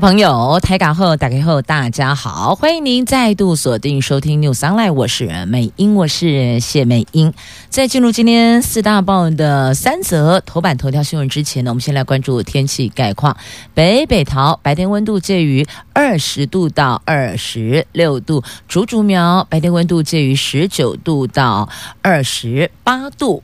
朋友，台港后打开后，大家好，欢迎您再度锁定收听 News Online，我是美英，我是谢美英。在进入今天四大报的三则头版头条新闻之前呢，我们先来关注天气概况。北北桃白天温度介于二十度到二十六度，竹竹苗白天温度介于十九度到二十八度。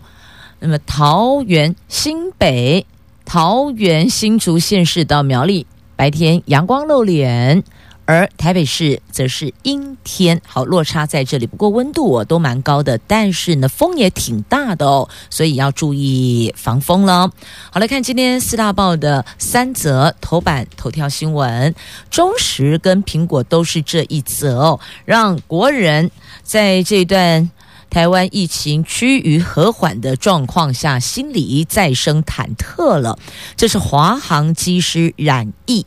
那么桃园新北、桃园新竹县市到苗栗。白天阳光露脸，而台北市则是阴天，好，落差在这里。不过温度我都蛮高的，但是呢风也挺大的哦，所以要注意防风了。好，来看今天四大报的三则头版头条新闻，中时跟苹果都是这一则哦，让国人在这段台湾疫情趋于和缓的状况下，心里再生忐忑了。这是华航机师染疫，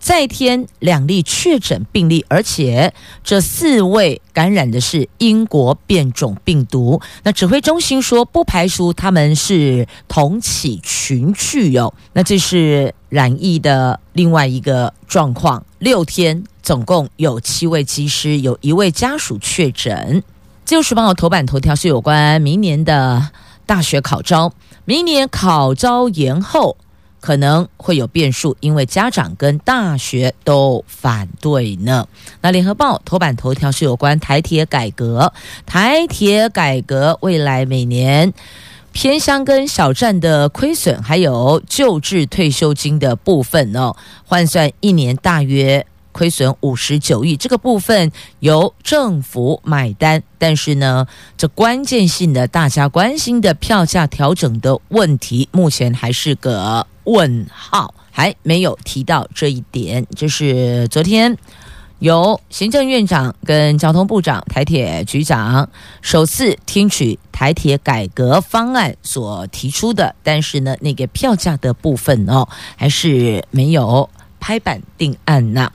再添两例确诊病例，而且这四位感染的是英国变种病毒。那指挥中心说，不排除他们是同起群聚哟、哦。那这是染疫的另外一个状况。六天总共有七位机师，有一位家属确诊。自由时报头版头条是有关明年的大学考招，明年考招延后可能会有变数，因为家长跟大学都反对呢。那联合报头版头条是有关台铁改革，台铁改革未来每年偏乡跟小站的亏损，还有旧制退休金的部分哦，换算一年大约。亏损五十九亿，这个部分由政府买单，但是呢，这关键性的大家关心的票价调整的问题，目前还是个问号，还没有提到这一点。就是昨天由行政院长跟交通部长、台铁局长首次听取台铁改革方案所提出的，但是呢，那个票价的部分哦，还是没有。拍板定案呐、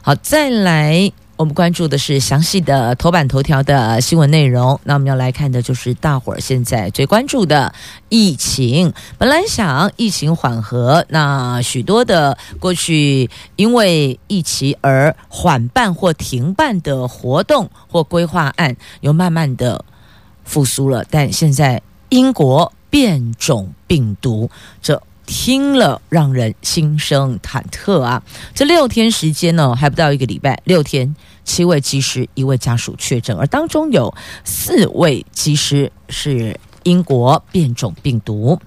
好，再来，我们关注的是详细的头版头条的新闻内容。那我们要来看的就是大伙儿现在最关注的疫情。本来想疫情缓和，那许多的过去因为疫情而缓办或停办的活动或规划案，又慢慢的复苏了。但现在英国变种病毒这。听了让人心生忐忑啊！这六天时间呢，还不到一个礼拜，六天七位技师，一位家属确诊，而当中有四位技师是英国变种病毒。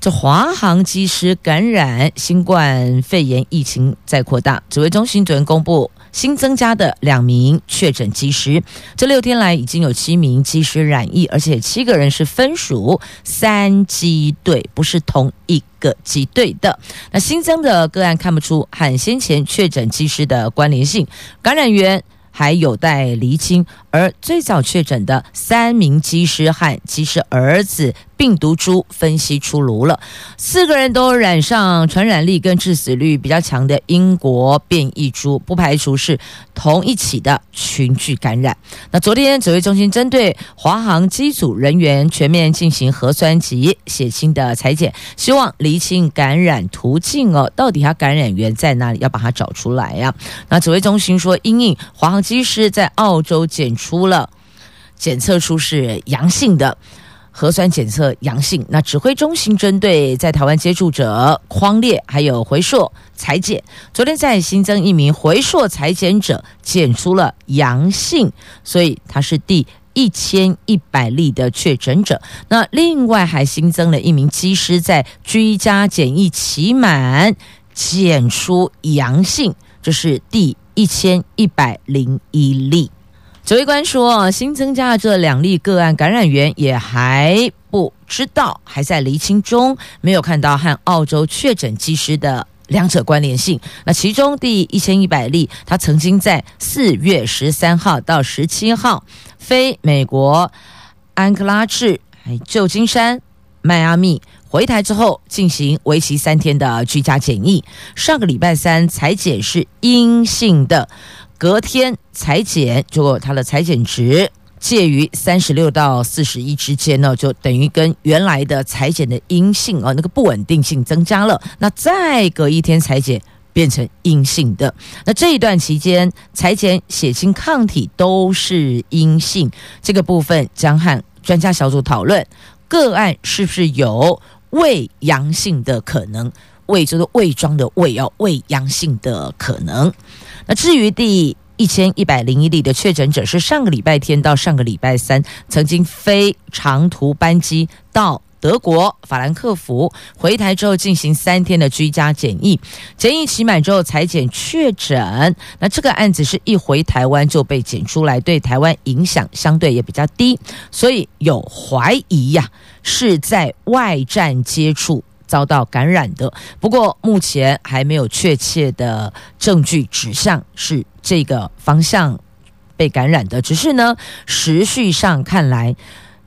这华航机师感染新冠肺炎疫情在扩大，指挥中心昨天公布。新增加的两名确诊机师，这六天来已经有七名机师染疫，而且七个人是分属三机队，不是同一个机队的。那新增的个案看不出和先前确诊机师的关联性，感染源还有待厘清。而最早确诊的三名机师和机师儿子病毒株分析出炉了，四个人都染上传染力跟致死率比较强的英国变异株，不排除是同一起的群聚感染。那昨天指挥中心针对华航机组人员全面进行核酸及血清的采检，希望厘清感染途径哦，到底它感染源在哪里，要把它找出来呀、那指挥中心说，因应华航机师在澳洲检出了检测出是阳性的核酸检测阳性，那指挥中心针对在台湾接触者匡列还有回溯采检，昨天再新增一名回溯采检者检出了阳性，所以他是第一千一百例的确诊者。那另外还新增了一名机师在居家检疫期满检出阳性，这是第一千一百零一例。指挥官说，新增加的这两例个案感染源也还不知道，还在厘清中，没有看到和澳洲确诊机师的两者关联性。那其中第一千一百例，他曾经在四月十三号到十七号飞美国安克拉治、旧金山、迈阿密，回台之后进行为期三天的居家检疫。上个礼拜三采检是阴性的，隔天裁剪，结果它的裁剪值介于三十六到四十一之间呢，就等于跟原来的裁剪的阴性啊那个不稳定性增加了。那再隔一天裁剪。变成阴性的，那这一段期间裁剪血清抗体都是阴性，这个部分将和专家小组讨论个案是不是有伪阳性的可能，伪就是伪装的伪哦，伪阳性的可能。那至于第一千一百零一例的确诊者，是上个礼拜天到上个礼拜三曾经飞长途班机到。德国法兰克福回台之后进行三天的居家检疫，检疫期满之后才检确诊。那这个案子是一回台湾就被检出来，对台湾影响相对也比较低，所以有怀疑呀、是在外站接触遭到感染的。不过目前还没有确切的证据指向是这个方向被感染的，只是呢，时序上看来，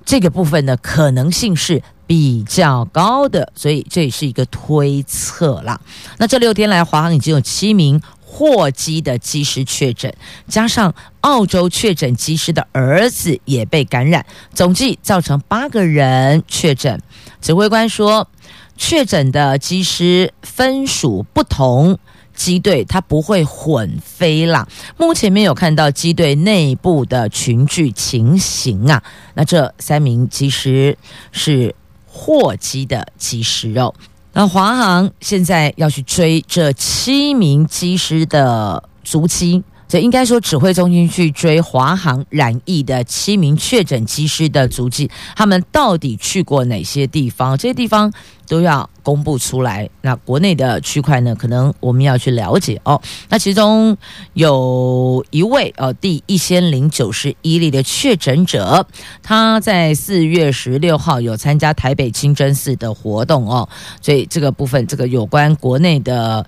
这个部分的可能性是。比较高的，所以这也是一个推测啦。那这六天来，华航已经有七名货机的机师确诊，加上澳洲确诊机师的儿子也被感染，总计造成八个人确诊。指挥官说，确诊的机师分属不同机队，他不会混飞啦。目前没有看到机队内部的群聚情形啊。那这三名机师是。货机的机师哦，那华航现在要去追这七名机师的足迹。这应该说，指挥中心去追华航染疫的七名确诊机师的足迹，他们到底去过哪些地方？这些地方都要公布出来。那国内的区块呢，可能我们要去了解哦。那其中有一位哦，第一千零九十一例的确诊者，他在四月十六号有参加台北清真寺的活动哦。所以这个部分，这个有关国内的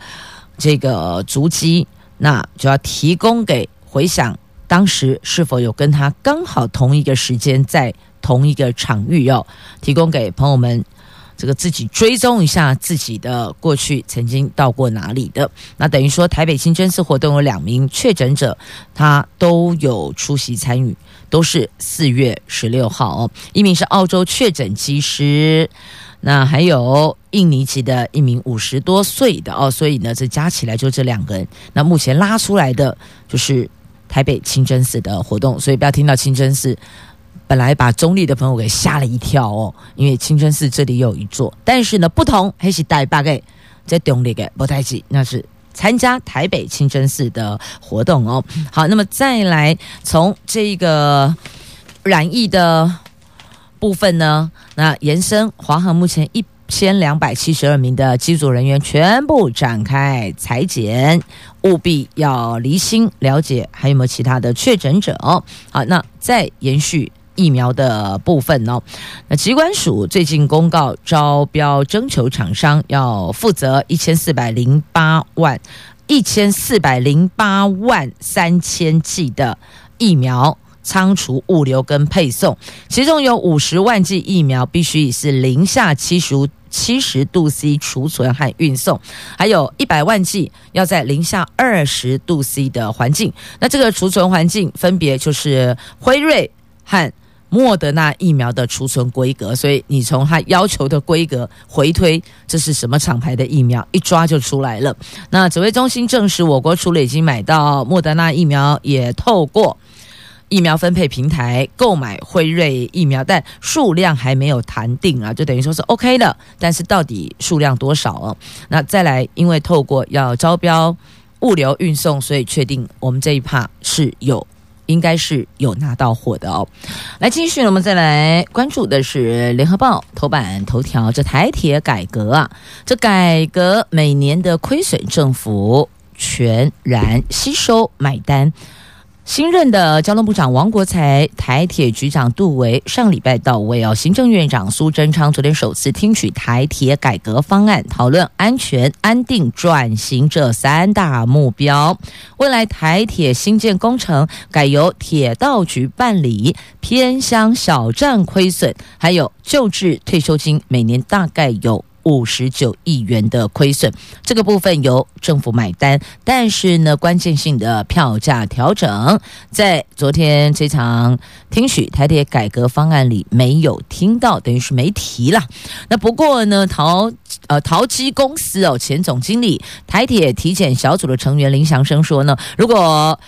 这个足迹。那就要提供给回想当时是否有跟他刚好同一个时间在同一个场域哦，提供给朋友们这个自己追踪一下自己的过去曾经到过哪里的。那等于说台北清真寺活动有两名确诊者，他都有出席参与，都是四月十六号哦，一名是澳洲确诊机师。那还有印尼籍的一名五十多岁的哦，所以呢，这加起来就这两个人。那目前拉出来的就是台北清真寺的活动，所以不要听到清真寺，本来把中立的朋友给吓了一跳哦，因为清真寺这里有一座，但是呢，不同还是带八个在中立的不太记，那是参加台北清真寺的活动哦。好，那么再来从这个染疫的。部分呢，那延伸华航目前一千两百七十二名的机组人员全部展开裁剪，务必要厘清了解还有没有其他的确诊者哦。好，那再延续疫苗的部分哦。那疾管署最近公告招标征求厂商，要负责一千四百零八万一千四百零八万三千剂的疫苗。仓储、物流跟配送，其中有五十万剂疫苗必须以是零下七十七十度 C 储存和运送，还有一百万剂要在零下二十度 C 的环境。那这个储存环境分别就是辉瑞和莫德纳疫苗的储存规格，所以你从它要求的规格回推，这是什么厂牌的疫苗，一抓就出来了。那指挥中心证实，我国除了已经买到莫德纳疫苗，也透过。疫苗分配平台购买辉瑞疫苗，但数量还没有谈定啊，就等于说是 OK 的，但是到底数量多少哦？那再来，因为透过要招标物流运送，所以确定我们这一趴是有，应该是有拿到货的哦。来继续，我们再来关注的是联合报头版头条，这台铁改革啊，这改革每年的亏损，政府全然吸收买单。新任的交通部长王国材、台铁局长杜维上礼拜到位哦。行政院长苏贞昌昨天首次听取台铁改革方案，讨论安全、安定、转型这三大目标。未来台铁新建工程改由铁道局办理，偏乡小站亏损，还有旧制退休金，每年大概有。五十九亿元的亏损，这个部分由政府买单。但是呢，关键性的票价调整，在昨天这场听取台铁改革方案里没有听到，等于是没提了。那不过呢，陶呃陶基公司哦前总经理台铁体检小组的成员林祥生说呢，如果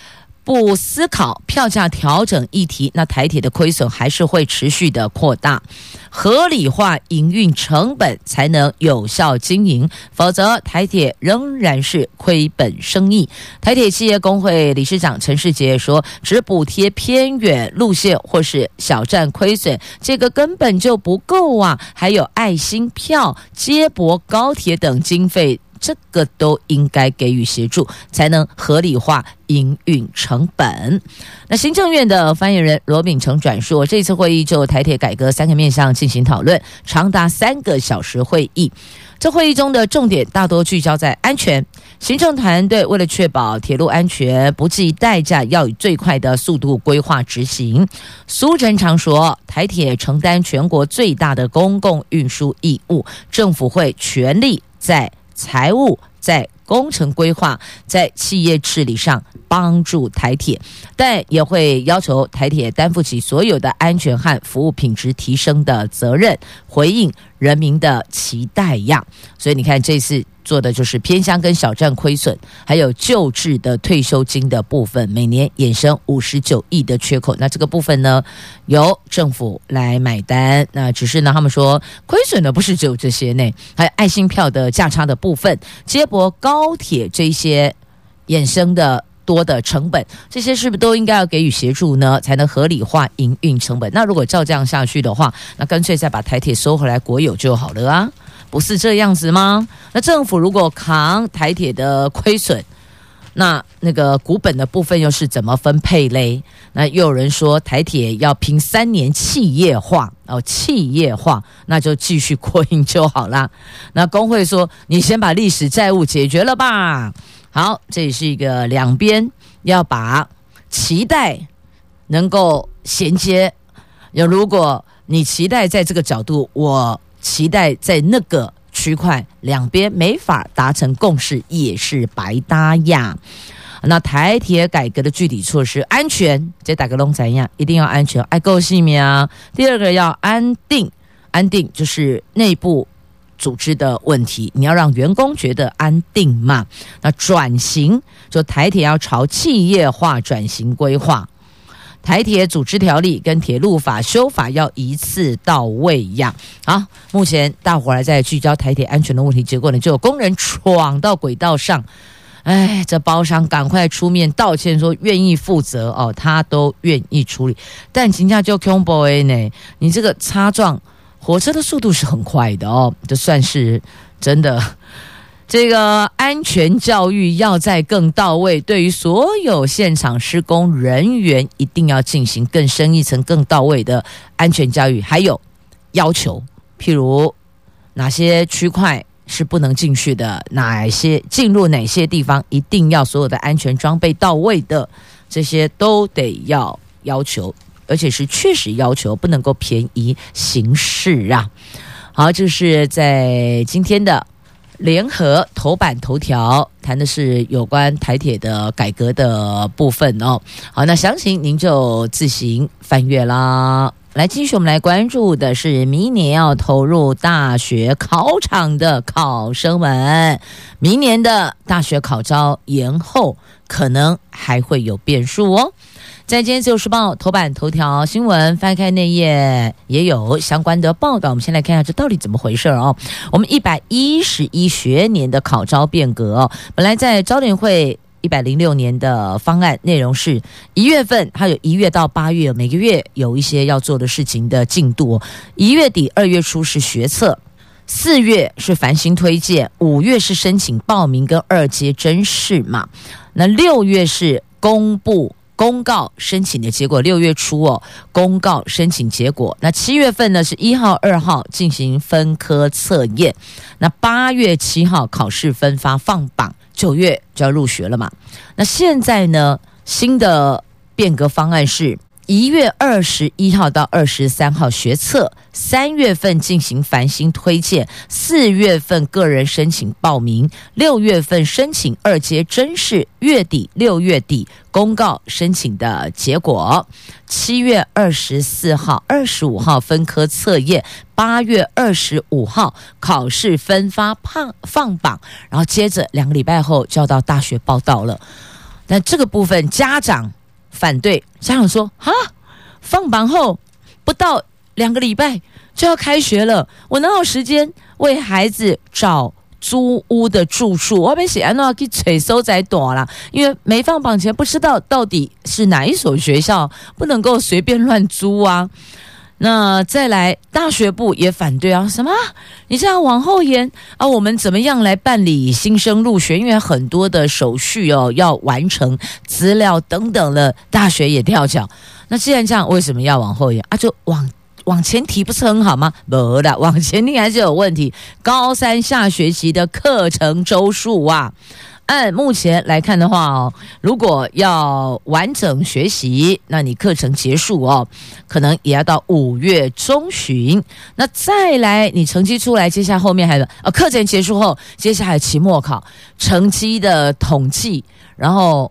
不思考票价调整议题，那台铁的亏损还是会持续的扩大。合理化营运成本才能有效经营，否则台铁仍然是亏本生意。台铁企业工会理事长陈世杰说：“只补贴偏远路线或是小站亏损，这个根本就不够啊！还有爱心票、接驳高铁等经费。”这个都应该给予协助，才能合理化营运成本。那行政院的发言人罗秉成转述，这次会议就台铁改革三个面向进行讨论，长达三个小时会议。这会议中的重点大多聚焦在安全。行政团队为了确保铁路安全，不计代价要以最快的速度规划执行。苏贞昌说，台铁承担全国最大的公共运输义务，政府会全力在。财务在工程规划，在企业治理上帮助台铁，但也会要求台铁担负起所有的安全和服务品质提升的责任，回应人民的期待呀。所以你看这次。做的就是偏乡跟小站亏损，还有旧制的退休金的部分，每年衍生五十九亿的缺口。那这个部分呢，由政府来买单。那只是呢，他们说亏损的不是只有这些呢，还有爱心票的价差的部分，接驳高铁这些衍生的多的成本，这些是不是都应该要给予协助呢？才能合理化营运成本？那如果照这样下去的话，那干脆再把台铁收回来国有就好了啊。不是这样子吗？那政府如果扛台铁的亏损，那那个股本的部分又是怎么分配嘞？那又有人说台铁要拼三年企业化哦，企业化那就继续扩营就好啦。那工会说，你先把历史债务解决了吧。好，这也是一个两边要把期待能够衔接。有如果你期待在这个角度，我。期待在那个区块两边没法达成共识，也是白搭呀。那台铁改革的具体措施，安全，这打个龙怎样？一定要安全，爱够细密啊。第二个要安定，安定就是内部组织的问题，你要让员工觉得安定嘛。那转型，就台铁要朝企业化转型规划。台铁组织条例跟铁路法修法要一次到位呀！啊，目前大伙儿在聚焦台铁安全的问题，结果呢，就有工人闯到轨道上，哎，这包商赶快出面道歉，说愿意负责哦，他都愿意处理。但人家就 combo 呢，你这个擦撞火车的速度是很快的哦，这算是真的。这个安全教育要再更到位，对于所有现场施工人员一定要进行更深一层、更到位的安全教育，还有要求，譬如哪些区块是不能进去的，哪些进入哪些地方一定要所有的安全装备到位的，这些都得要要求，而且是确实要求，不能够便宜行事啊。好，这是在今天的。联合头版头条谈的是有关台铁的改革的部分哦。好，那详情您就自行翻阅啦。来，继续我们来关注的是明年要投入大学考场的考生们，明年的大学考招延后，可能还会有变数哦。在今天《自由时报》头版头条新闻，翻开内页也有相关的报道。我们先来看一下这到底怎么回事哦。我们一百一十一学年的考招变革，本来在招联会一百零六年的方案内容是一月份，它有一月到八月每个月有一些要做的事情的进度。一月底、二月初是学测，四月是繁星推荐，五月是申请报名跟二阶甄试嘛。那六月是公布。公告申请的结果，六月初哦，公告申请结果。那七月份呢，是一号、二号进行分科测验，那八月七号考试分发放榜，九月就要入学了嘛。那现在呢，新的变革方案是。一月二十一号到二十三号学测，三月份进行繁星推荐，四月份个人申请报名，六月份申请二阶甄试，月底六月底公告申请的结果，七月二十四号、二十五号分科测验，八月二十五号考试分发放放榜，然后接着两个礼拜后就要到大学报到了。那这个部分家长。反对，家长说：“哈，放榜后不到两个礼拜就要开学了，我哪有时间为孩子找租屋的住处？我被写安诺给催收在短了，因为没放榜前不知道到底是哪一所学校，不能够随便乱租啊。”那再来，大学部也反对啊？什么？你这样往后延啊？我们怎么样来办理新生入学？因为很多的手续哦要完成，资料等等的，大学也跳脚。那既然这样，为什么要往后延啊？就往往前提不是很好吗？不的，往前提还是有问题。高三下学期的课程周数啊。按目前来看的话哦，如果要完整学习，那你课程结束哦，可能也要到五月中旬。那再来，你成绩出来，接下来后面还有呃，课程结束后，接下来期末考成绩的统计，然后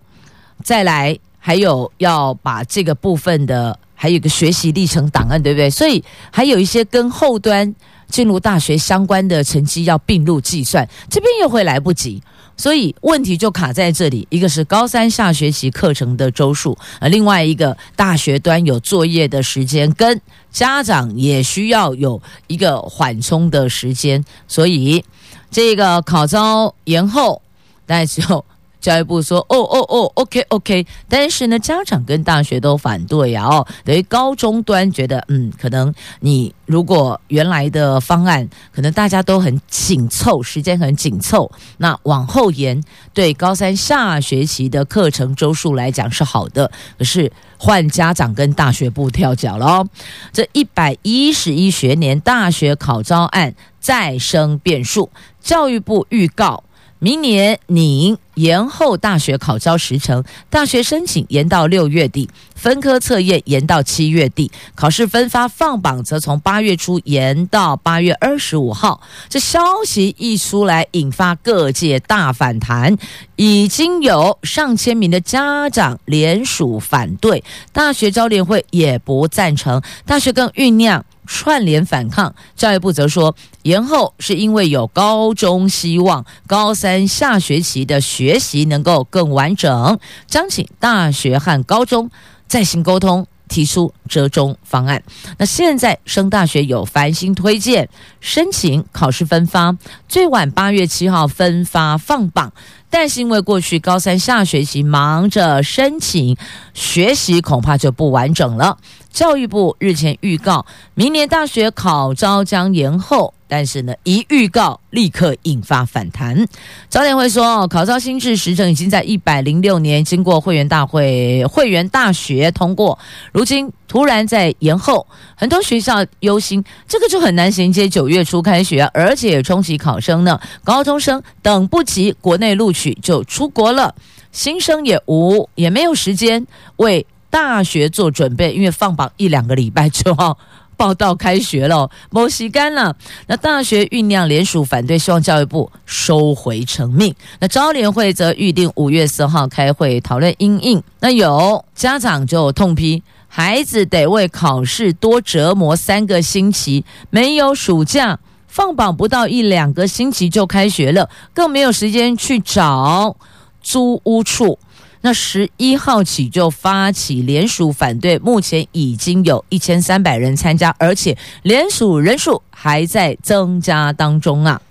再来还有要把这个部分的还有一个学习历程档案，对不对？所以还有一些跟后端进入大学相关的成绩要并入计算，这边又会来不及。所以问题就卡在这里，一个是高三下学期课程的周数，呃，另外一个大学端有作业的时间，跟家长也需要有一个缓冲的时间，所以这个考招延后，那就。教育部说：“哦哦哦，OK OK。”但是呢，家长跟大学都反对呀。哦，等于高中端觉得，嗯，可能你如果原来的方案，可能大家都很紧凑，时间很紧凑，那往后延，对高三下学期的课程周数来讲是好的。可是换家长跟大学部跳脚了哦。这一百一十一学年大学考招案再生变数，教育部预告。明年拟延后大学考招时程，大学申请延到六月底，分科测验延到七月底，考试分发放榜则从八月初延到八月二十五号。这消息一出来，引发各界大反弹，已经有上千名的家长联署反对，大学招联会也不赞成，大学更酝酿。串联反抗，教育部则说，延后是因为有高中希望高三下学期的学习能够更完整，将请大学和高中再行沟通，提出折中方案。那现在升大学有繁星推荐，申请考试分发，最晚八月七号分发放榜。但是因为过去高三下学期忙着申请学习，恐怕就不完整了。教育部日前预告，明年大学考招将延后。但是呢，一预告立刻引发反弹。早点会说，考招新制时程已经在一百零六年经过会员大会、会员大学通过，如今突然在延后，很多学校忧心，这个就很难衔接九月初开学，而且冲击考生呢。高中生等不及国内录取就出国了，新生也无也没有时间为大学做准备，因为放榜一两个礼拜就要。报到开学了，没时间了。那大学酝酿联署反对，希望教育部收回成命。那招联会则预定五月四号开会讨论因应。那有家长就痛批，孩子得为考试多折磨三个星期，没有暑假，放榜不到一两个星期就开学了，更没有时间去找租屋处。那十一号起就发起联署反对，目前已经有一千三百人参加，而且联署人数还在增加当中啊。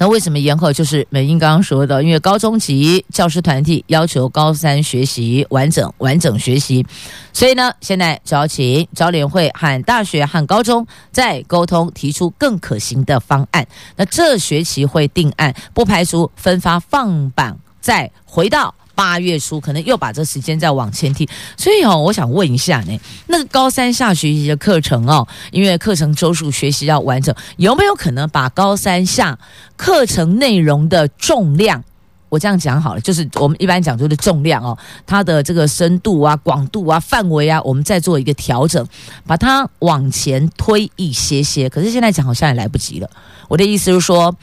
那为什么延后？就是美英刚刚说的，因为高中级教师团体要求高三学习完整完整学习，所以呢，现在招请招联会和大学和高中再沟通，提出更可行的方案。那这学期会定案，不排除分发放榜。再回到八月初，可能又把这时间再往前提。所以哦，我想问一下呢，那个高三下学期的课程哦，因为课程周数学习要完整，有没有可能把高三下课程内容的重量？我这样讲好了，就是我们一般讲究的重量哦，它的这个深度啊、广度啊、范围啊，我们再做一个调整，把它往前推一些些。可是现在讲好像也来不及了。我的意思是说，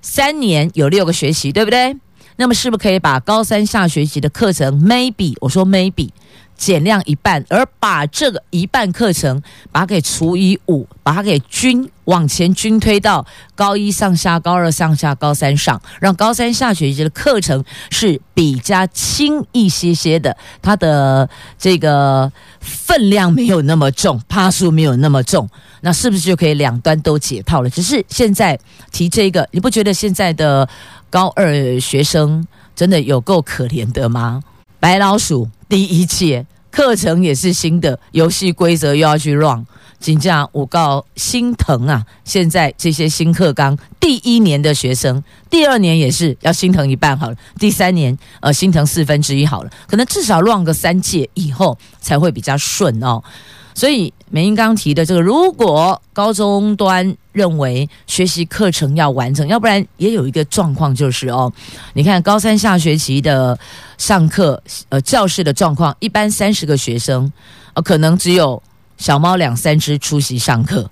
三年有六个学期，对不对？那么是不是可以把高三下学期的课程 maybe 我说 maybe 减量一半，而把这个一半课程把它给除以五，把它给均往前均推到高一上下、高二上下、高三上，让高三下学期的课程是比较轻一些些的，它的这个分量没有那么重，趴数没有那么重，那是不是就可以两端都解套了？只是现在提这个，你不觉得现在的高二学生真的有够可怜的吗？白老鼠第一届课程也是新的，游戏规则又要去 run，真的我告心疼啊！现在这些新课纲，第一年的学生，第二年也是要心疼一半好了，第三年呃心疼四分之一好了，可能至少 run 个三届以后才会比较顺哦。所以美英刚提的这个，如果高中端认为学习课程要完整，要不然也有一个状况就是哦，你看高三下学期的上课，呃，教室的状况，一般三十个学生，呃，可能只有小猫两三只出席上课。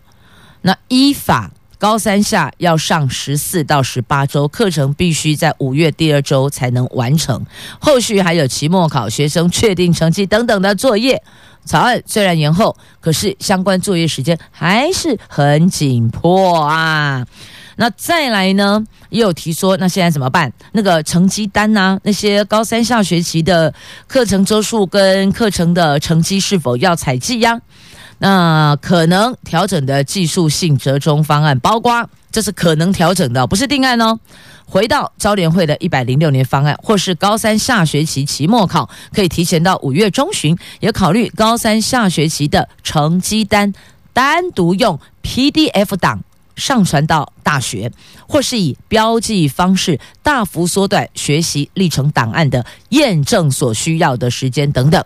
那依法高三下要上十四到十八周课程，必须在五月第二周才能完成。后续还有期末考、学生确定成绩等等的作业。草案虽然延后，可是相关作业时间还是很紧迫啊。那再来呢，也有提说，那现在怎么办？那个成绩单呢、啊，那些高三下学期的课程周数跟课程的成绩是否要采计呀？那可能调整的技术性折中方案，包括这是可能调整的，不是定案哦。回到招联会的一百零六年方案，或是高三下学期期末考可以提前到五月中旬，也考虑高三下学期的成绩单单独用 PDF 档上传到大学，或是以标记方式大幅缩短学习历程档案的验证所需要的时间等等。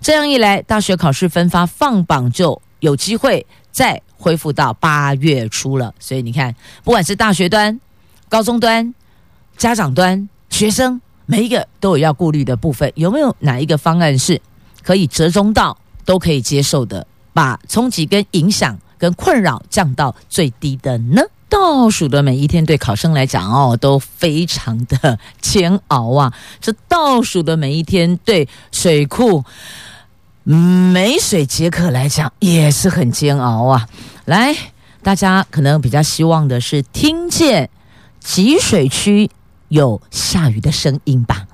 这样一来，大学考试分发放榜就有机会再恢复到八月初了。所以你看，不管是大学端，高中端、家长端、学生，每一个都有要顾虑的部分。有没有哪一个方案是可以折中到都可以接受的，把冲击跟影响跟困扰降到最低的呢？倒数的每一天对考生来讲哦，都非常的煎熬啊！这倒数的每一天对水库没水解渴来讲也是很煎熬啊！来，大家可能比较希望的是听见。集水区有下雨的声音吧？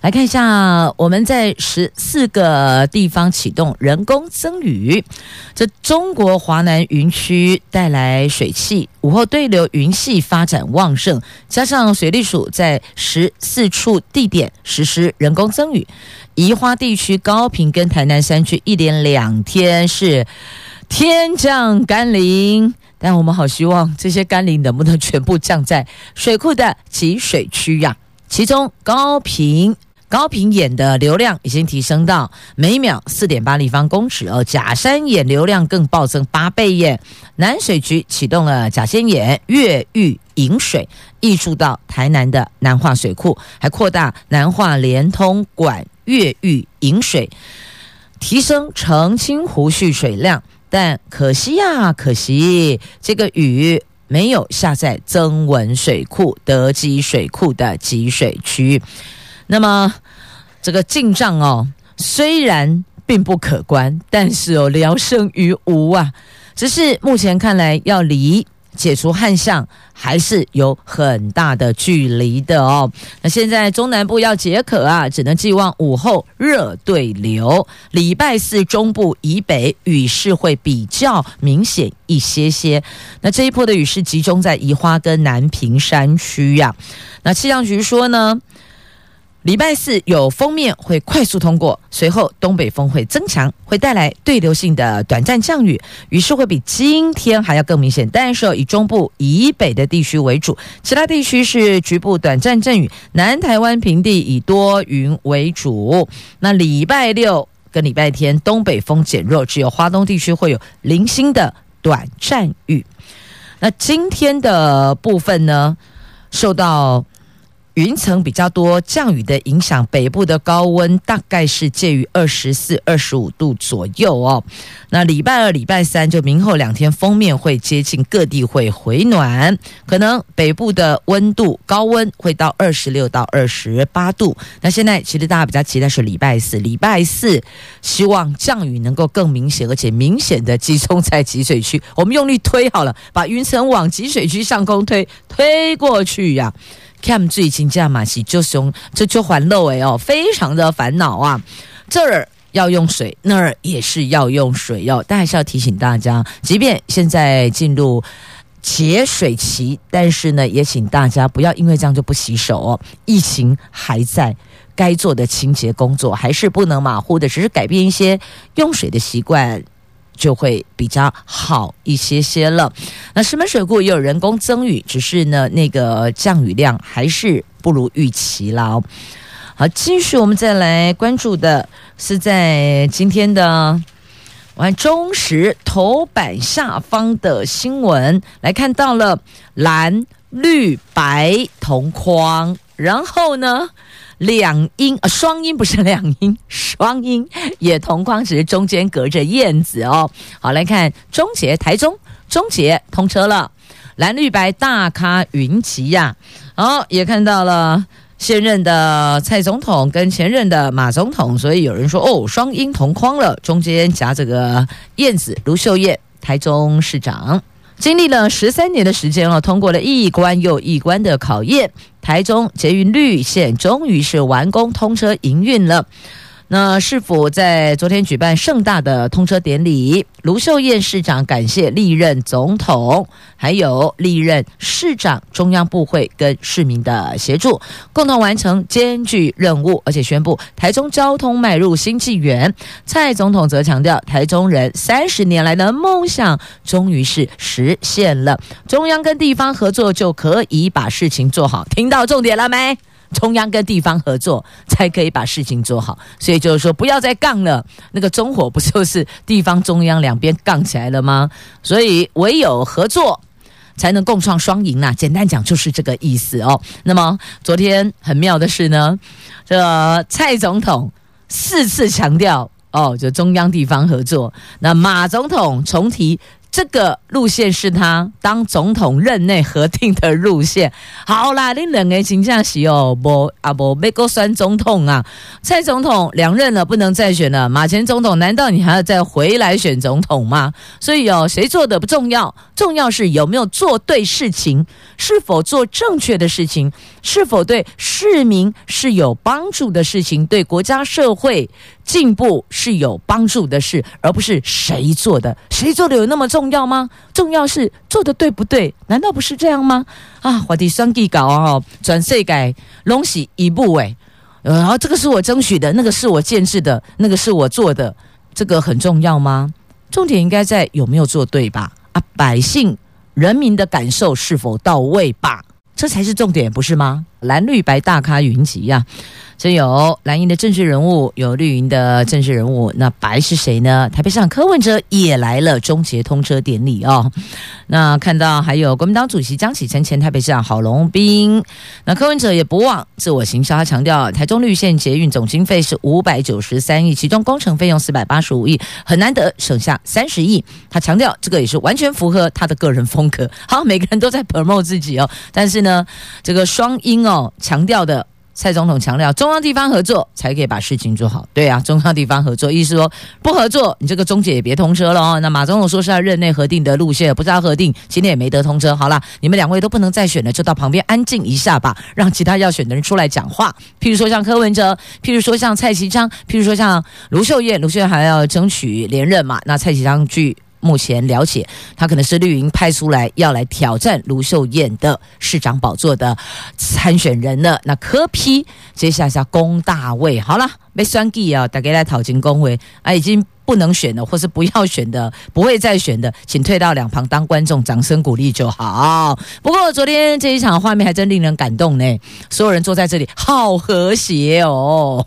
来看一下，我们在十四个地方启动人工增雨。这中国华南云区带来水汽，午后对流云系发展旺盛，加上水利署在十四处地点实施人工增雨。宜花地区高屏跟台南山区一连两天是天降甘霖。但我们好希望这些甘霖能不能全部降在水库的集水区呀？其中高屏高屏眼的流量已经提升到每秒四点八立方公尺哦，假山眼流量更暴增八倍耶！南水局启动了假仙眼越狱引水，挹注到台南的南化水库，还扩大南化连通管越狱引水，提升澄清湖蓄水量。但可惜呀、可惜这个雨没有下在增文水库、德基水库的集水区。那么这个进账哦，虽然并不可观，但是哦，聊胜于无啊。只是目前看来要离。解除旱象还是有很大的距离的哦。那现在中南部要解渴啊，只能寄望午后热对流。礼拜四中部以北雨势会比较明显一些些。那这一波的雨势集中在宜花跟南屏山区呀。那气象局说呢，礼拜四有封面会快速通过，随后东北风会增强，会带来对流性的短暂降雨，于是会比今天还要更明显。但是以中部以北的地区为主，其他地区是局部短暂阵雨。南台湾平地以多云为主。那礼拜六跟礼拜天东北风减弱，只有花东地区会有零星的短暂雨。那今天的部分呢，受到云层比较多，降雨的影响，北部的高温大概是介于二十四、二十五度左右哦。那礼拜二、礼拜三就明后两天，封面会接近，各地会回暖，可能北部的温度高温会到二十六到二十八度。那现在其实大家比较期待是礼拜四，礼拜四希望降雨能够更明显，而且明显的集中在集水区。我们用力推好了，把云层往集水区上空推，推过去呀、看最近这样嘛，是就凶，这就还漏哎哦，非常的烦恼啊！这儿要用水，那儿也是要用水哟。但还是要提醒大家，即便现在进入节水期，但是呢，也请大家不要因为这样就不洗手哦。疫情还在，该做的清洁工作还是不能马虎的，只是改变一些用水的习惯。就会比较好一些些了。那石门水库也有人工增雨，只是呢，那个降雨量还是不如预期啦。好，继续我们再来关注的是在今天的完中时头版下方的新闻，来看到了蓝绿白同框，然后呢，两音啊，双音不是两音，双音也同框，只是中间隔着燕子哦。好，来看中捷台中中捷通车了，蓝绿白大咖云集呀。好，也看到了现任的蔡总统跟前任的马总统，所以有人说哦，双音同框了，中间夹着个燕子，卢秀燕台中市长。经历了十三年的时间了，通过了一关又一关的考验，台中捷运绿线终于是完工通车营运了。那市府在昨天举办盛大的通车典礼，卢秀燕市长感谢历任总统，还有历任市长、中央部会跟市民的协助，共同完成艰巨任务，而且宣布台中交通迈入新纪元。蔡总统则强调，台中人三十年来的梦想终于是实现了，中央跟地方合作就可以把事情做好。听到重点了没？中央跟地方合作才可以把事情做好，所以就是说不要再杠了。那个中火不就是地方中央两边杠起来了吗？所以唯有合作才能共创双赢呐。简单讲就是这个意思哦。那么昨天很妙的是呢，这蔡总统四次强调哦，就中央地方合作。那马总统重提。这个路线是他当总统任内核定的路线。好啦，你两个形象是哦，不啊不，美国选总统啊，蔡总统两任了，不能再选了。马前总统，难道你还要再回来选总统吗？所以哦，谁做的不重要，重要是有没有做对事情，是否做正确的事情，是否对市民是有帮助的事情，对国家社会。进步是有帮助的事，而不是谁做的，谁做的有那么重要吗？重要是做的对不对？难道不是这样吗？啊，我的双计稿啊，转世改龙喜一步诶，然后这个是我争取的，那个是我建制的，那个是我做的，这个很重要吗？重点应该在有没有做对吧？啊，百姓人民的感受是否到位吧？这才是重点，不是吗？蓝绿白大咖云集呀、啊。这有蓝营的政治人物，有绿营的政治人物，那白是谁呢？台北市长柯文哲也来了终结通车典礼哦。那看到还有国民党主席江启臣、前台北市长郝龙斌，那柯文哲也不忘自我行销，他强调台中绿线捷运总经费是五百九十三亿，其中工程费用四百八十五亿，很难得省下三十亿。他强调这个也是完全符合他的个人风格。好，每个人都在 promote 自己哦，但是呢，这个双鹰哦，哦强调的。蔡总统强调，中央地方合作才可以把事情做好。对啊，中央地方合作，意思说不合作，你这个中捷也别通车了哦。那马总统说是要任内核定的路线，不知道核定，今天也没得通车。好了，你们两位都不能再选了，就到旁边安静一下吧，让其他要选的人出来讲话。譬如说像柯文哲，譬如说像蔡其昌，譬如说像卢秀燕，卢秀燕还要争取连任嘛？那蔡其昌去目前了解，他可能是绿营派出来要来挑战卢秀燕的市长宝座的参选人了。那柯 P 接下来是要攻大位，好了，没算计啊，大家来讨金恭维啊，已经不能选了，或是不要选的，不会再选的，请退到两旁当观众，掌声鼓励就好。不过昨天这一场画面还真令人感动呢，所有人坐在这里，好和谐哦。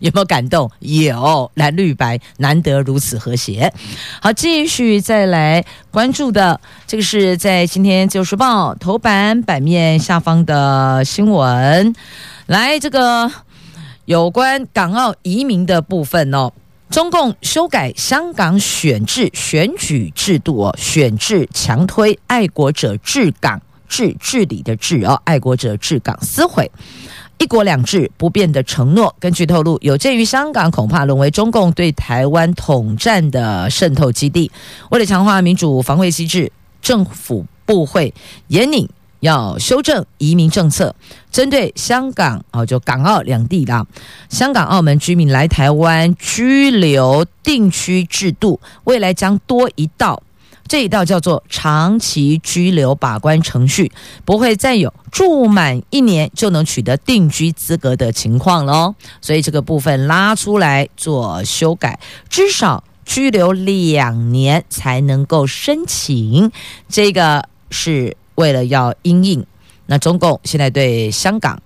有没有感动？有，蓝绿白难得如此和谐。好，继续再来关注的，这个是在今天《自由时报》头版版面下方的新闻。来，这个有关港澳移民的部分哦，中共修改香港选制选举制度哦，选制强推爱国者治港治治理的治哦，爱国者治港撕毁。一国两制不变的承诺。根据透露，有鉴于香港恐怕沦为中共对台湾统战的渗透基地，为了强化民主防卫机制，政府部会严拟要修正移民政策，针对香港哦，就港澳两地啦，香港、澳门居民来台湾居留定居制度，未来将多一道。这一道叫做长期居留把关程序，不会再有住满一年就能取得定居资格的情况了哦。所以这个部分拉出来做修改，至少居留两年才能够申请。这个是为了要因应。那中共现在对香港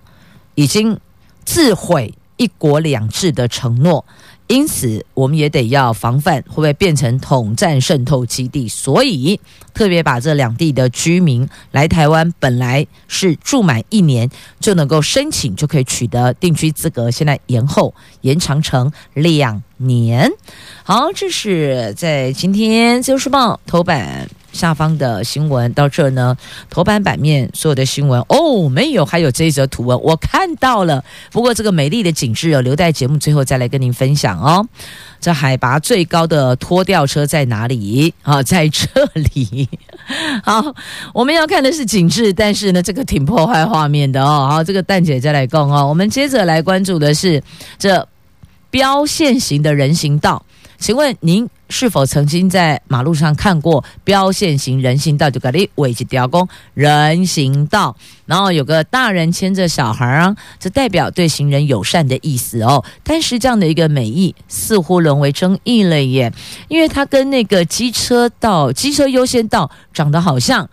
已经自毁一国两制的承诺。因此，我们也得要防范会不会变成统战渗透基地，所以特别把这两地的居民来台湾，本来是住满一年就能够申请，就可以取得定居资格，现在延后延长成两年。好，这是在今天《自由时报》头版。下方的新闻到这呢，头版版面所有的新闻哦，没有，还有这一则图文我看到了。不过这个美丽的景致哦，留在节目最后再来跟您分享哦。这海拔最高的拖吊车在哪里？啊，在这里。好，我们要看的是景致，但是呢，这个挺破坏画面的哦。好，这个蛋姐再来讲哦。我们接着来关注的是这标线型的人行道，请问您？是否曾经在马路上看过标线型人行道？就搞的尾气雕工人行道，然后有个大人牵着小孩啊，这代表对行人友善的意思哦。但是这样的一个美意似乎沦为争议了耶，因为它跟那个机车道、机车优先道长得好像，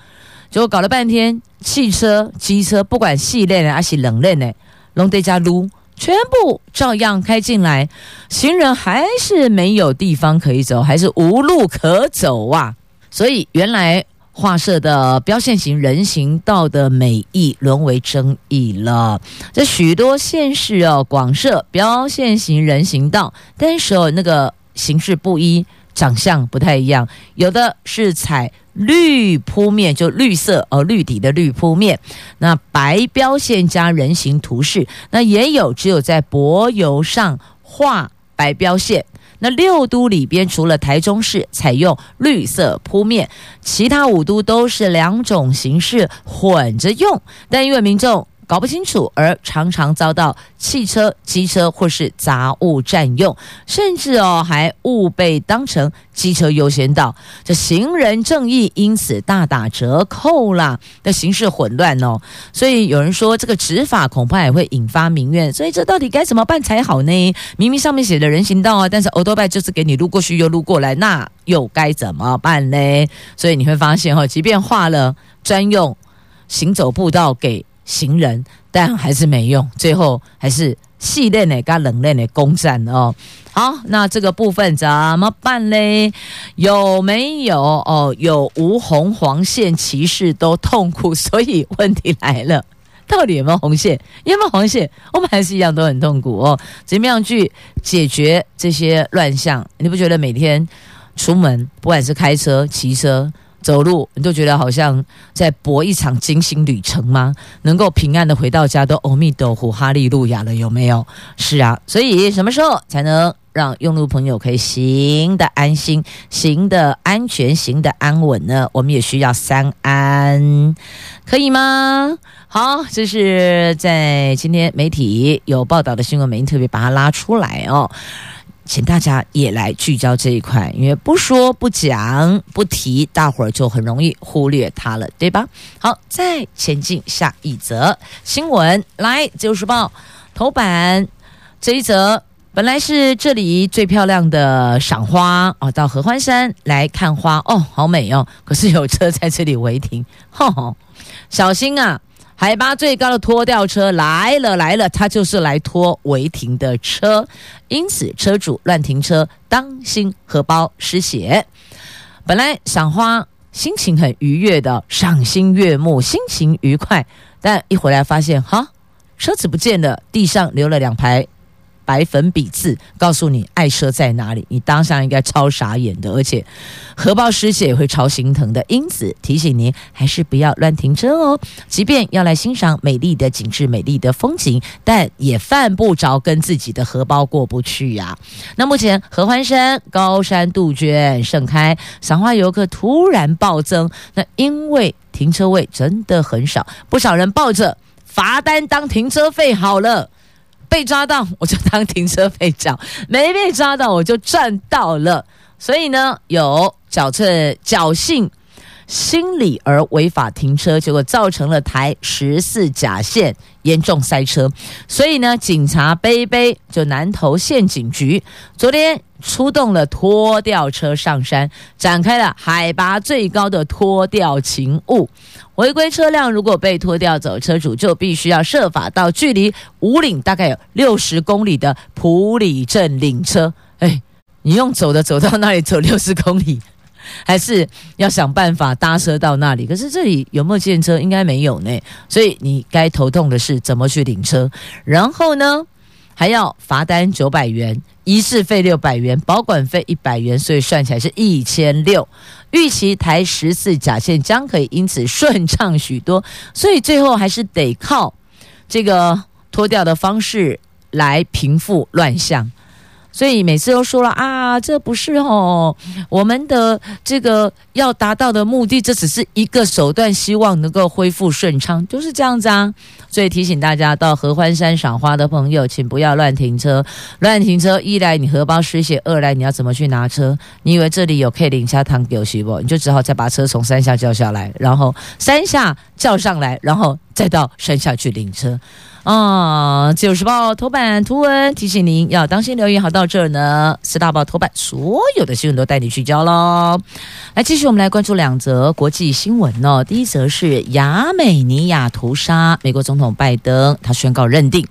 结果搞了半天，汽车、机车不管细链的还是冷链的，拢得加撸。全部照样开进来，行人还是没有地方可以走，还是无路可走啊！所以原来画设的标线型人行道的美意沦为争议了。这许多县市哦，广设标线型人行道，但是哦，那个形式不一，长相不太一样，有的是采。绿铺面就绿色哦，绿底的绿铺面，那白标线加人行图示，那也有只有在柏油上画白标线。那六都里边除了台中市采用绿色铺面，其他五都都是两种形式混着用，但因为民众。搞不清楚，而常常遭到汽车、机车或是杂物占用，甚至哦还误被当成机车优先道，这行人正义因此大打折扣啦，的形式混乱哦。所以有人说这个执法恐怕也会引发民怨，所以这到底该怎么办才好呢？明明上面写的人行道啊，但是欧多拜就是给你路过去又路过来，那又该怎么办呢？所以你会发现哈，即便画了专用行走步道给。行人，但还是没用，最后还是细链的跟冷链的攻占哦。好，那这个部分怎么办嘞？有没有哦？有无红黄线骑士都痛苦，所以问题来了，到底有没有红线？有没有黄线？我们还是一样都很痛苦哦。怎么样去解决这些乱象？你不觉得每天出门，不管是开车、骑车？走路，你都觉得好像在搏一场惊心旅程吗？能够平安的回到家，都阿弥陀佛、哈利路亚了，有没有？是啊，所以什么时候才能让用路朋友可以行得安心、行得安全、行得安稳呢？我们也需要三安，可以吗？好，这是在今天媒体有报道的新闻，媒体特别把它拉出来哦。请大家也来聚焦这一块，因为不说不讲不提，大伙儿就很容易忽略它了，对吧？好，再前进下一则新闻，来《自由时报》头版这一则，本来是这里最漂亮的赏花哦，到合欢山来看花哦，好美哦，可是有车在这里违停，吼吼，小心啊！海拔最高的拖吊车来了来了，它就是来拖违停的车，因此车主乱停车，当心荷包失血。本来赏花心情很愉悦的，赏心悦目，心情愉快，但一回来发现，哈，车子不见了，地上留了两排。白粉笔字告诉你爱车在哪里，你当下应该超傻眼的，而且荷包失血也会超心疼的。因此提醒您，还是不要乱停车哦。即便要来欣赏美丽的景致、美丽的风景，但也犯不着跟自己的荷包过不去呀、那目前合欢山高山杜鹃盛开，赏花游客突然暴增，那因为停车位真的很少，不少人抱着罚单当停车费好了。被抓到我就当停车费缴，没被抓到我就赚到了。所以呢，有侥幸侥幸心理而违法停车，结果造成了台十四甲线严重塞车。所以呢，警察杯杯就南投县警局昨天出动了拖吊车上山，展开了海拔最高的拖吊勤务。违规车辆如果被拖吊走，车主就必须要设法到距离五岭大概有六十公里的埔里镇领车。哎，你用走的走到那里走六十公里，还是要想办法搭车到那里？可是这里有没有电车？应该没有呢。所以你该头痛的是怎么去领车，然后呢，还要罚单九百元。仪式费六百元，保管费一百元，所以算起来是一千六。预期台十四甲线将可以因此顺畅许多，所以最后还是得靠这个脱掉的方式来平复乱象。所以每次都说了啊，这不是哦，我们的这个要达到的目的，这只是一个手段，希望能够恢复顺畅，就是这样子啊。所以提醒大家，到合欢山赏花的朋友，请不要乱停车。乱停车，一来你荷包失血，二来你要怎么去拿车？你以为这里有可以领下堂给西不？你就只好再把车从山下叫下来，然后山下叫上来，然后再到山下去领车。啊，《自由时报》头版图文提醒您要当心留意。好，到这儿呢，四大报头版所有的新闻都带你聚焦喽。来，继续我们来关注两则国际新闻哦。第一则是亚美尼亚屠杀，美国总统拜登他宣告认定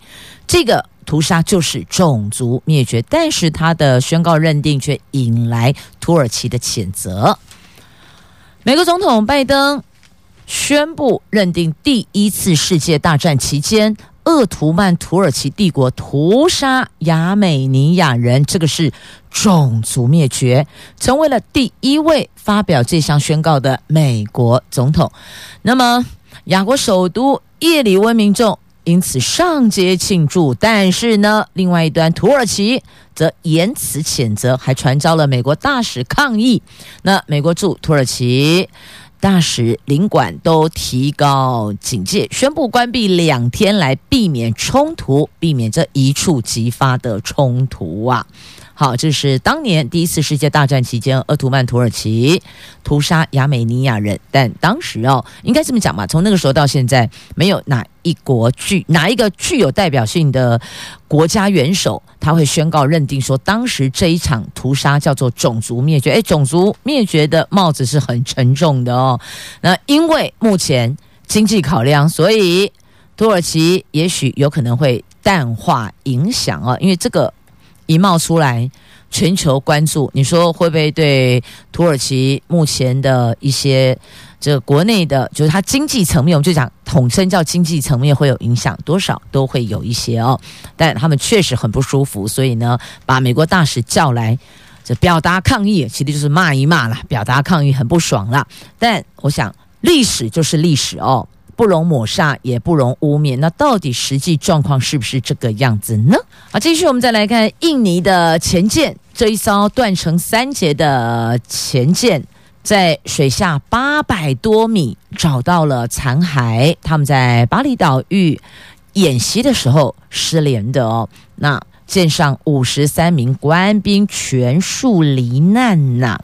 这个屠杀就是种族灭绝，但是他的宣告认定却引来土耳其的谴责。美国总统拜登宣布认定第一次世界大战期间。鄂图曼土耳其帝国屠杀亚美尼亚人，这个是种族灭绝，成为了第一位发表这项宣告的美国总统。那么，亚国首都叶里温民众因此上街庆祝，但是呢，另外一端土耳其则严词谴责，还传召了美国大使抗议。那美国驻土耳其。大使领馆都提高警戒，宣布关闭两天，来避免冲突，避免这一触即发的冲突啊。好，这是当年第一次世界大战期间，鄂图曼土耳其屠杀亚美尼亚人。但当时哦，应该这么讲嘛，从那个时候到现在，没有哪一国具哪一个具有代表性的国家元首，他会宣告认定说，当时这一场屠杀叫做种族灭绝。诶，种族灭绝的帽子是很沉重的哦。那因为目前经济考量，所以土耳其也许有可能会淡化影响哦，因为这个。一冒出来，全球关注，你说会不会对土耳其目前的一些这国内的，就是它经济层面，我们就讲统称叫经济层面会有影响，多少都会有一些哦。但他们确实很不舒服，所以呢，把美国大使叫来，这表达抗议，其实就是骂一骂啦，表达抗议很不爽啦。但我想，历史就是历史哦。不容抹煞，也不容污蔑。那到底实际状况是不是这个样子呢？好，继续我们再来看印尼的前舰，这一艘断成三截的前舰，在水下八百多米找到了残骸。他们在巴厘岛域演习的时候失联的哦。那舰上五十三名官兵全数罹难呐。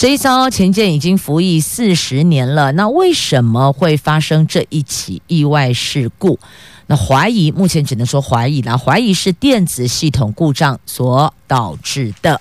这一艘潜舰已经服役四十年了，那为什么会发生这一起意外事故？那怀疑，目前只能说怀疑了，怀疑是电子系统故障所导致的。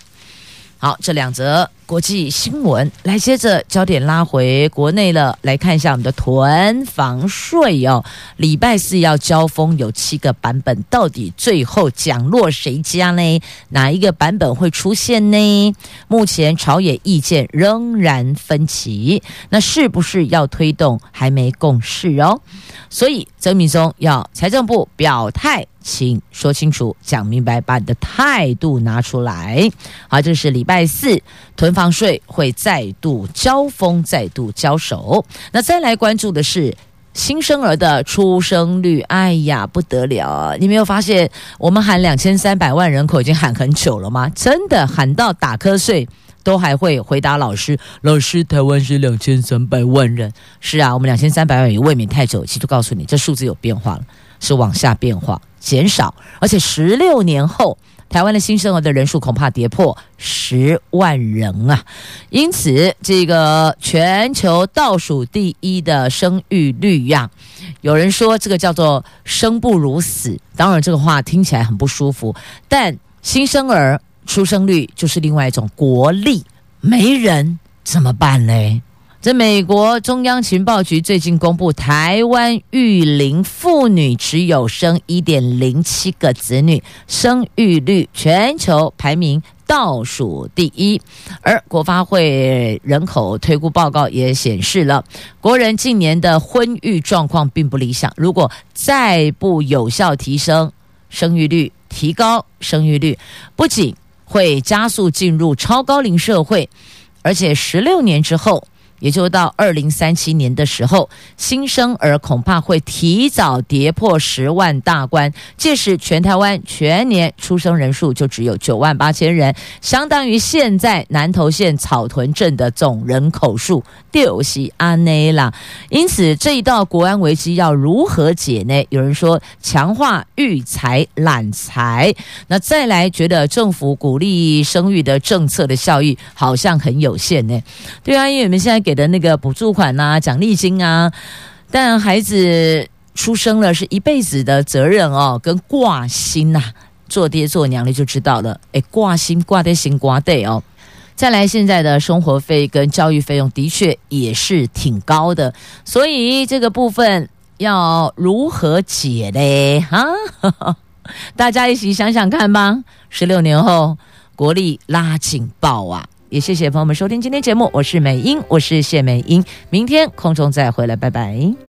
好，这两则。国际新闻，来接着焦点拉回国内了，来看一下我们的囤房税哦。礼拜四要交锋，有七个版本，到底最后奖落谁家呢？哪一个版本会出现呢？目前朝野意见仍然分歧，那是不是要推动还没共识哦？所以曾敏宗要财政部表态。请说清楚，讲明白，把你的态度拿出来。好，这是礼拜四，囤房税会再度交锋，再度交手。那再来关注的是新生儿的出生率。哎呀，不得了！啊你没有发现我们喊两千三百万人口已经喊很久了吗？真的喊到打瞌睡都还会回答老师：“老师，台湾是两千三百万人。”是啊，我们两千三百万也未免太久。其实告诉你，这数字有变化了，是往下变化。减少，而且十六年后，台湾的新生儿的人数恐怕跌破十万人啊！因此，这个全球倒数第一的生育率呀，有人说这个叫做“生不如死”。当然，这个话听起来很不舒服，但新生儿出生率就是另外一种国力，没人怎么办呢？这美国中央情报局最近公布，台湾育龄妇女只有生一点零七个子女，生育率全球排名倒数第一。而国发会人口推估报告也显示了，国人近年的婚育状况并不理想。如果再不有效提升生育率，提高生育率，不仅会加速进入超高龄社会，而且十六年之后。也就到二零三七年的时候，新生儿恐怕会提早跌破十万大关。届时，全台湾全年出生人数就只有九万八千人，相当于现在南投县草屯镇的总人口数。就是这样啦。因此，这一道国安危机要如何解呢？有人说强化育才揽才，那再来觉得政府鼓励生育的政策的效益好像很有限呢。对啊，因为我们现在。给的那个补助款呐、啊、奖励金啊，但孩子出生了是一辈子的责任哦，跟挂心呐、啊，做爹做娘的就知道了。哎，挂心挂得心挂对哦。再来，现在的生活费跟教育费用的确也是挺高的，所以这个部分要如何解嘞？哈，大家一起想想看吧。十六年后，国力拉警报啊！也谢谢朋友们收听今天节目，我是美英，我是谢美英，明天空中再回来，拜拜。